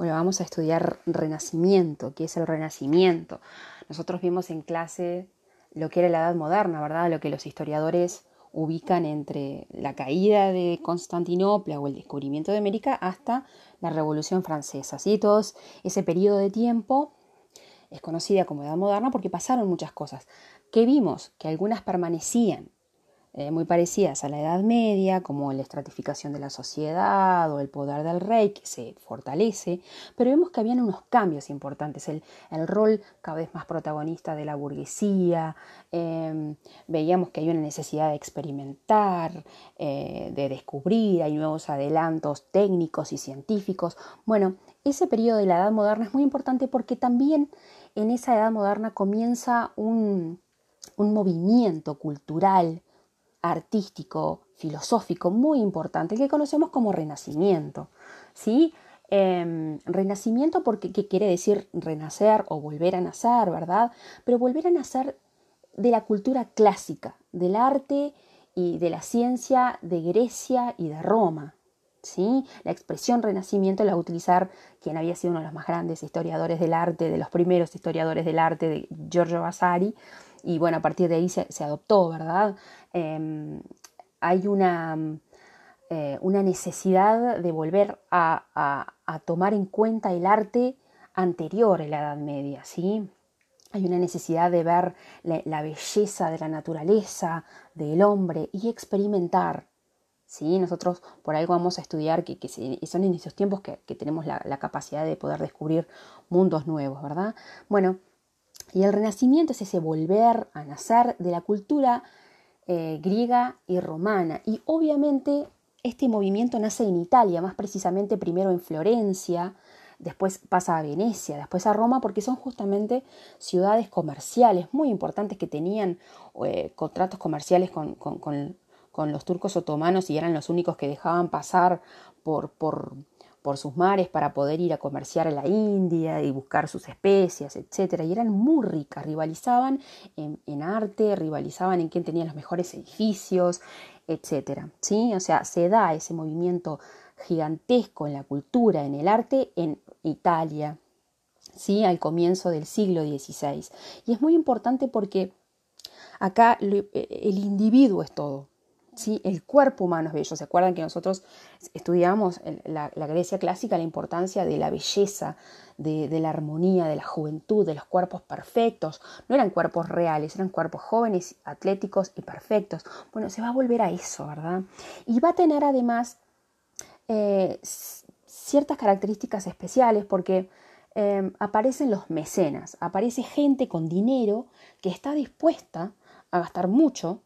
Bueno, vamos a estudiar renacimiento, qué es el renacimiento. Nosotros vimos en clase lo que era la Edad Moderna, ¿verdad? Lo que los historiadores ubican entre la caída de Constantinopla o el descubrimiento de América hasta la Revolución Francesa. ¿sí? Todo ese periodo de tiempo es conocida como Edad Moderna porque pasaron muchas cosas. ¿Qué vimos? Que algunas permanecían eh, muy parecidas a la Edad Media, como la estratificación de la sociedad o el poder del rey, que se fortalece, pero vemos que habían unos cambios importantes, el, rol cada vez más protagonista de la burguesía, em, veíamos que hay una necesidad de experimentar, eh, de descubrir, hay nuevos adelantos técnicos y científicos. Bueno, ese periodo de la Edad Moderna es muy importante porque también en esa Edad Moderna comienza un, un movimiento cultural, artístico, filosófico muy importante, que conocemos como renacimiento. ¿sí? Em, renacimiento porque ¿qué quiere decir renacer o volver a nacer, ¿verdad? Pero volver a nacer de la cultura clásica, del arte y de la ciencia de Grecia y de Roma. ¿sí? La expresión renacimiento la va a utilizar quien había sido uno de los más grandes historiadores del arte, de los primeros historiadores del arte, de Giorgio Vasari, y bueno, a partir de ahí se, adoptó, ¿verdad? Em, hay una, eh, una, necesidad de volver a, tomar en cuenta el arte anterior a la Edad Media, ¿sí? Hay una necesidad de ver la, belleza de la naturaleza, del hombre y experimentar. ¿sí? Nosotros por algo vamos a estudiar que, son en esos tiempos que, tenemos la, la, capacidad de poder descubrir mundos nuevos, ¿verdad? Bueno, y el renacimiento es ese volver a nacer de la cultura eh, griega y romana. Y obviamente este movimiento nace en Italia, más precisamente primero en Florencia, después pasa a Venecia, después a Roma, porque son justamente ciudades comerciales muy importantes que tenían eh, contratos comerciales con, con, los turcos otomanos y eran los únicos que dejaban pasar por, por por sus mares para poder ir a comerciar a la India y buscar sus especias, etc. Y eran muy ricas, rivalizaban en, arte, rivalizaban en quién tenía los mejores edificios, etc. ¿Sí? O sea, se da ese movimiento gigantesco en la cultura, en el arte, en Italia, ¿sí? al comienzo del siglo XVI. Y es muy importante porque acá el individuo es todo. El cuerpo humano es bello. ¿Se acuerdan que nosotros estudiamos en la, Grecia clásica la importancia de la belleza, de, la armonía, de la juventud, de los cuerpos perfectos? No eran cuerpos reales, eran cuerpos jóvenes, atléticos y perfectos. Bueno, se va a volver a eso, ¿verdad? Y va a tener además eh, ciertas características especiales porque eh, aparecen los mecenas, aparece gente con dinero que está dispuesta a gastar mucho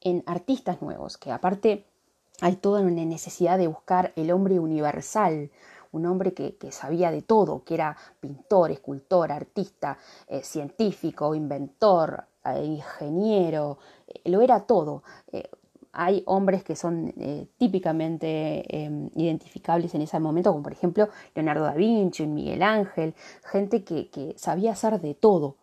en artistas nuevos, que aparte hay toda una necesidad de buscar el hombre universal, un hombre que, sabía de todo, que era pintor, escultor, artista, eh, científico, inventor, eh, ingeniero, eh, lo era todo. hay hombres que son típicamente em, identificables en ese momento, como por ejemplo Leonardo da Vinci, Miguel Ángel, gente que, que sabía hacer de todo,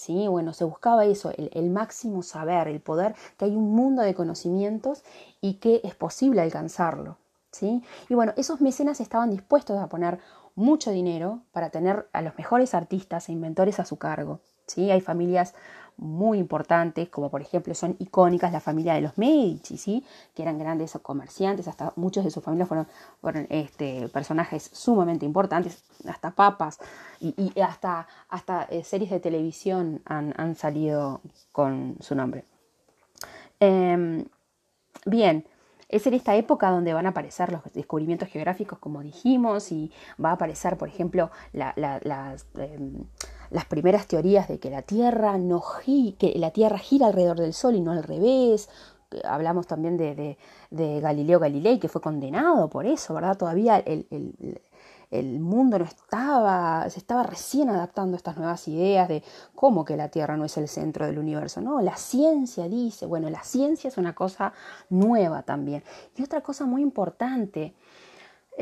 ¿sí? Bueno, se buscaba eso, el, máximo saber, el poder, que hay un mundo de conocimientos y que es posible alcanzarlo, ¿sí? Y bueno, esos mecenas estaban dispuestos a poner mucho dinero para tener a los mejores artistas e inventores a su cargo, ¿sí? Hay familias muy importantes, como por ejemplo son icónicas la familia de los Medici, ¿sí? que eran grandes comerciantes, hasta muchos de sus familias fueron, fueron este, personajes sumamente importantes, hasta papas y, hasta, hasta eh, series de televisión han, salido con su nombre. Em, bien, es en esta época donde van a aparecer los descubrimientos geográficos, como dijimos, y va a aparecer, por ejemplo, las... Em, las primeras teorías de que la Tierra no que la Tierra gira alrededor del Sol y no al revés. Hablamos también de, Galileo Galilei, que fue condenado por eso, ¿verdad? Todavía el, el, mundo no estaba, se estaba recién adaptando a estas nuevas ideas de cómo que la Tierra no es el centro del universo. No, la ciencia dice, bueno, la ciencia es una cosa nueva también. Y otra cosa muy importante,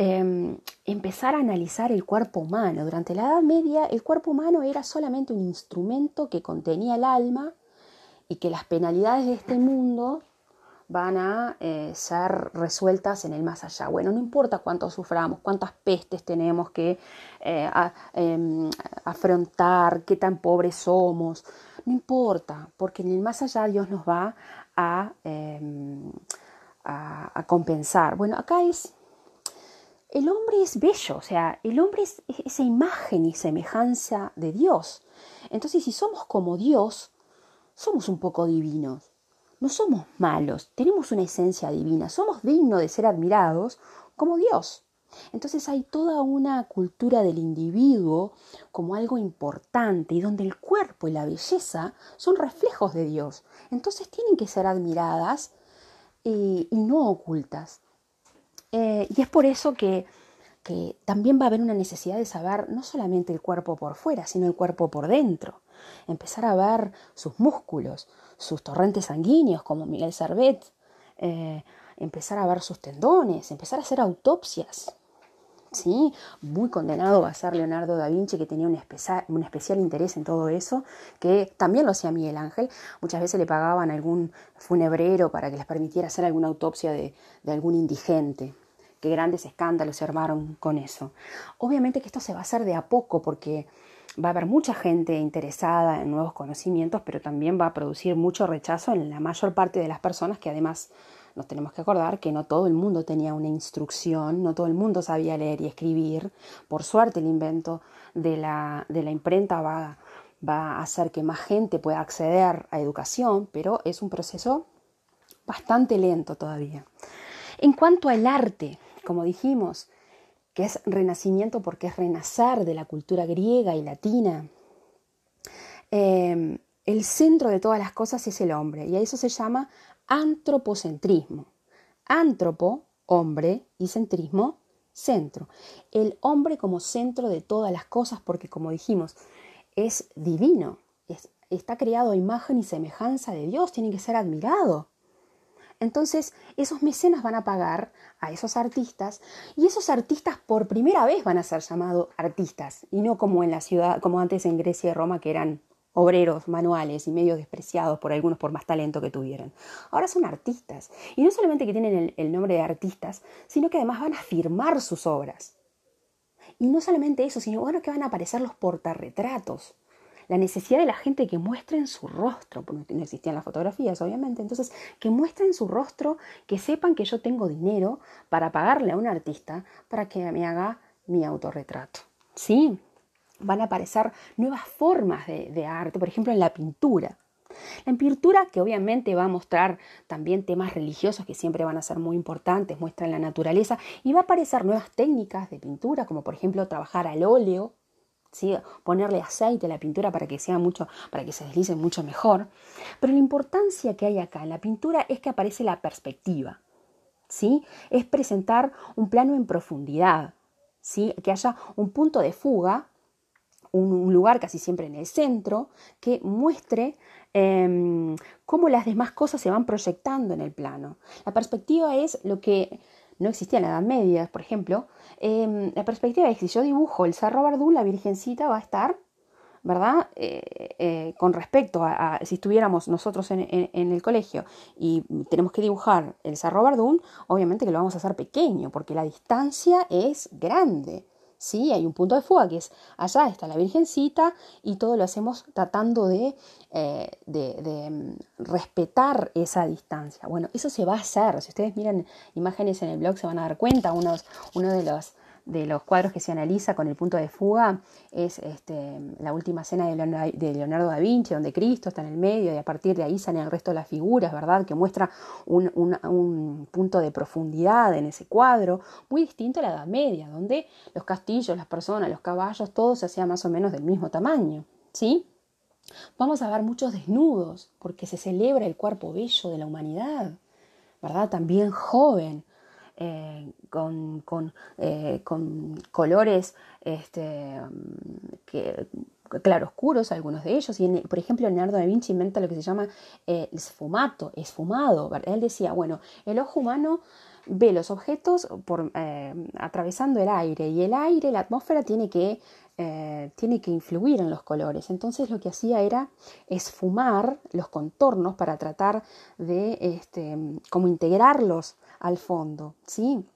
Em, empezar a analizar el cuerpo humano. Durante la Edad Media el cuerpo humano era solamente un instrumento que contenía el alma y que las penalidades de este mundo van a eh, ser resueltas en el más allá. Bueno, no importa cuánto suframos, cuántas pestes tenemos que eh, em, afrontar, qué tan pobres somos, no importa, porque en el más allá Dios nos va a, em, a, compensar. Bueno, acá es, el hombre es bello, o sea, el hombre es esa imagen y semejanza de Dios. Entonces, si somos como Dios, somos un poco divinos. No somos malos, tenemos una esencia divina, somos dignos de ser admirados como Dios. Entonces hay toda una cultura del individuo como algo importante y donde el cuerpo y la belleza son reflejos de Dios. Entonces tienen que ser admiradas y, no ocultas. Eh, y es por eso que, que también va a haber una necesidad de saber no solamente el cuerpo por fuera, sino el cuerpo por dentro. Empezar a ver sus músculos, sus torrentes sanguíneos, como Miguel Servet, eh, empezar a ver sus tendones, empezar a hacer autopsias. ¿Sí? Muy condenado va a ser Leonardo da Vinci, que tenía un, especial interés en todo eso, que también lo hacía Miguel Ángel. Muchas veces le pagaban algún funebrero para que les permitiera hacer alguna autopsia de, de algún indigente qué grandes escándalos se armaron con eso. Obviamente que esto se va a hacer de a poco porque va a haber mucha gente interesada en nuevos conocimientos, pero también va a producir mucho rechazo en la mayor parte de las personas que además nos tenemos que acordar que no todo el mundo tenía una instrucción, no todo el mundo sabía leer y escribir. Por suerte el invento de la, de la imprenta va, va a hacer que más gente pueda acceder a educación, pero es un proceso bastante lento todavía. En cuanto al arte, como dijimos, que es renacimiento porque es renacer de la cultura griega y latina. Em, el centro de todas las cosas es el hombre y a eso se llama antropocentrismo. Antropo, hombre, y centrismo, centro. El hombre como centro de todas las cosas porque, como dijimos, es divino, está creado a imagen y semejanza de Dios, tiene que ser admirado. Entonces, esos mecenas van a pagar a esos artistas y esos artistas por primera vez van a ser llamados artistas y no como en la ciudad, como antes en Grecia y Roma que eran obreros manuales y medio despreciados por algunos por más talento que tuvieran. Ahora son artistas y no solamente que tienen el, el nombre de artistas, sino que además van a firmar sus obras. Y no solamente eso, sino bueno que van a aparecer los portarretratos la necesidad de la gente que muestren su rostro, porque no existían las fotografías, obviamente, entonces que muestren su rostro, que sepan que yo tengo dinero para pagarle a un artista para que me haga mi autorretrato. ¿Sí? Van a aparecer nuevas formas de, arte, por ejemplo, en la pintura. La pintura que obviamente va a mostrar también temas religiosos que siempre van a ser muy importantes, muestran la naturaleza y va a aparecer nuevas técnicas de pintura, como por ejemplo trabajar al óleo, ponerle aceite a la pintura para que sea mucho, para que se deslice mucho mejor. Pero la importancia que hay acá en la pintura es que aparece la perspectiva. ¿sí? Es presentar un plano en profundidad, ¿sí? que haya un punto de fuga, un, lugar casi siempre en el centro, que muestre em, cómo las demás cosas se van proyectando en el plano. La perspectiva es lo que no existía en la Edad Media, por ejemplo, em, la perspectiva es que si yo dibujo el Cerro Bardú, la Virgencita va a estar, ¿verdad? Eh, eh, con respecto a, si estuviéramos nosotros en, el colegio y tenemos que dibujar el Cerro Bardún, obviamente que lo vamos a hacer pequeño, porque la distancia es grande. ¿Sí? Hay un punto de fuga que es allá está la Virgencita y todo lo hacemos tratando de, eh, de, mm, respetar esa distancia. Bueno, eso se va a hacer. Si ustedes miran imágenes en el blog se van a dar cuenta. uno de los de los cuadros que se analiza con el punto de fuga es este, la última cena de Leonardo, da Vinci, donde Cristo está en el medio y a partir de ahí salen el resto de las figuras, ¿verdad? Que muestra un, un punto de profundidad en ese cuadro, muy distinto a la Edad Media, donde los castillos, las personas, los caballos, todo se hacía más o menos del mismo tamaño, ¿sí? Vamos a ver muchos desnudos, porque se celebra el cuerpo bello de la humanidad, ¿verdad? También joven, eh, con, con, eh, con, colores este, que, claroscuros, algunos de ellos. Y por ejemplo, Leonardo da Vinci inventa lo que se llama eh, el sfumato, esfumado. Él decía, bueno, el ojo humano ve los objetos por, atravesando el aire y el aire, la atmósfera tiene que eh, tiene que influir en los colores. Entonces lo que hacía era esfumar los contornos para tratar de este, como integrarlos al fondo, ¿sí?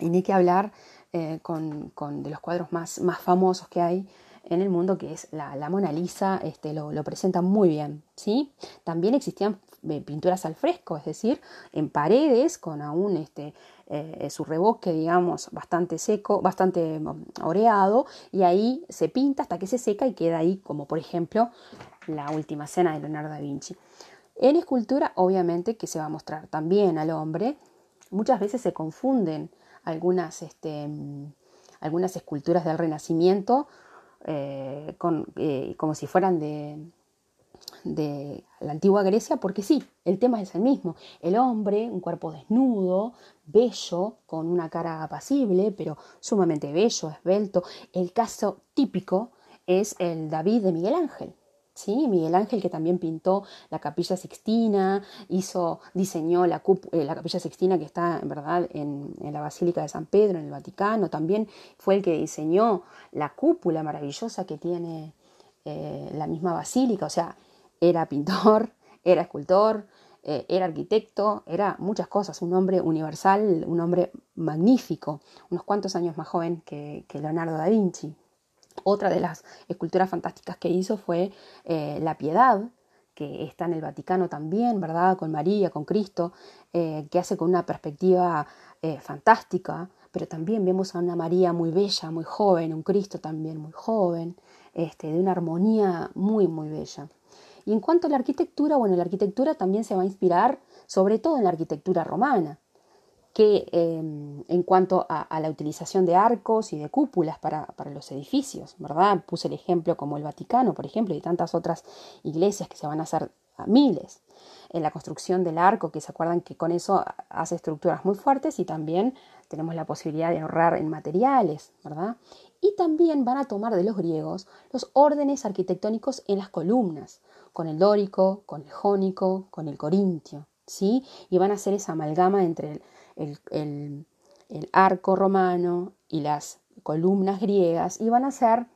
Y ni que hablar eh, con, de los cuadros más, más famosos que hay en el mundo, que es la, Mona Lisa, este, lo, lo, presenta muy bien. ¿sí? También existían pinturas al fresco, es decir, en paredes con aún este, eh, su rebosque, digamos, bastante seco, bastante mm, oreado, y ahí se pinta hasta que se seca y queda ahí, como por ejemplo la última cena de Leonardo da Vinci. En escultura, obviamente, que se va a mostrar también al hombre, muchas veces se confunden algunas, este, mm, algunas esculturas del Renacimiento eh, eh, como si fueran de, de la antigua Grecia, porque sí, el tema es el mismo. El hombre, un cuerpo desnudo, bello, con una cara apacible, pero sumamente bello, esbelto. El caso típico es el David de Miguel Ángel. ¿sí? Miguel Ángel que también pintó la capilla sixtina, hizo, diseñó la, eh, la capilla sixtina que está en verdad en, la Basílica de San Pedro, en el Vaticano, también fue el que diseñó la cúpula maravillosa que tiene eh, la misma basílica, o sea, era pintor, era escultor, eh, era arquitecto, era muchas cosas, un hombre universal, un hombre magnífico, unos cuantos años más joven que Leonardo da Vinci. Otra de las esculturas fantásticas que hizo fue eh, La Piedad, que está en el Vaticano también, ¿verdad? Con María, con Cristo, eh, que hace con una perspectiva fantástica, pero también vemos a una María muy bella, muy joven, un Cristo también muy joven, este, de una armonía muy, muy bella. Y en cuanto a la arquitectura, bueno, la arquitectura también se va a inspirar sobre todo en la arquitectura romana que em, en cuanto a, la utilización de arcos y de cúpulas para, los edificios, ¿verdad? Puse el ejemplo como el Vaticano, por ejemplo, y tantas otras iglesias que se van a hacer a miles. En la construcción del arco, que se acuerdan que con eso hace estructuras muy fuertes y también tenemos la posibilidad de ahorrar en materiales, ¿verdad? Y también van a tomar de los griegos los órdenes arquitectónicos en las columnas, con el dórico, con el jónico, con el corintio, ¿sí? Y van a hacer esa amalgama entre el, el, arco romano y las columnas griegas iban a ser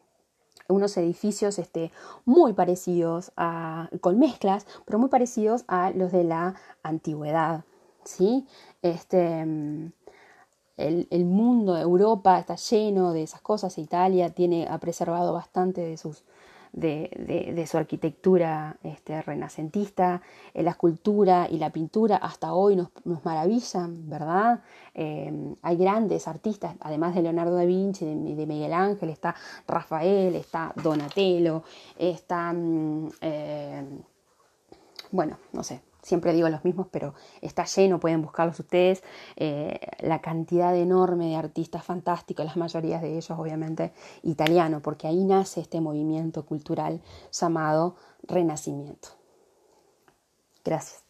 unos edificios este, muy parecidos a, con mezclas, pero muy parecidos a los de la antigüedad. ¿sí? Este, el, el, mundo, Europa está lleno de esas cosas, Italia tiene, ha preservado bastante de sus, de, su arquitectura este, renacentista, la escultura y la pintura hasta hoy nos, maravillan, ¿verdad? Eh, hay grandes artistas, además de Leonardo da Vinci, de, de Miguel Ángel, está Rafael, está Donatello, está, mm, eh, bueno, no sé, siempre digo los mismos, pero está lleno, pueden buscarlos ustedes, eh, la cantidad enorme de artistas fantásticos, las mayorías de ellos obviamente italiano, porque ahí nace este movimiento cultural llamado Renacimiento. Gracias.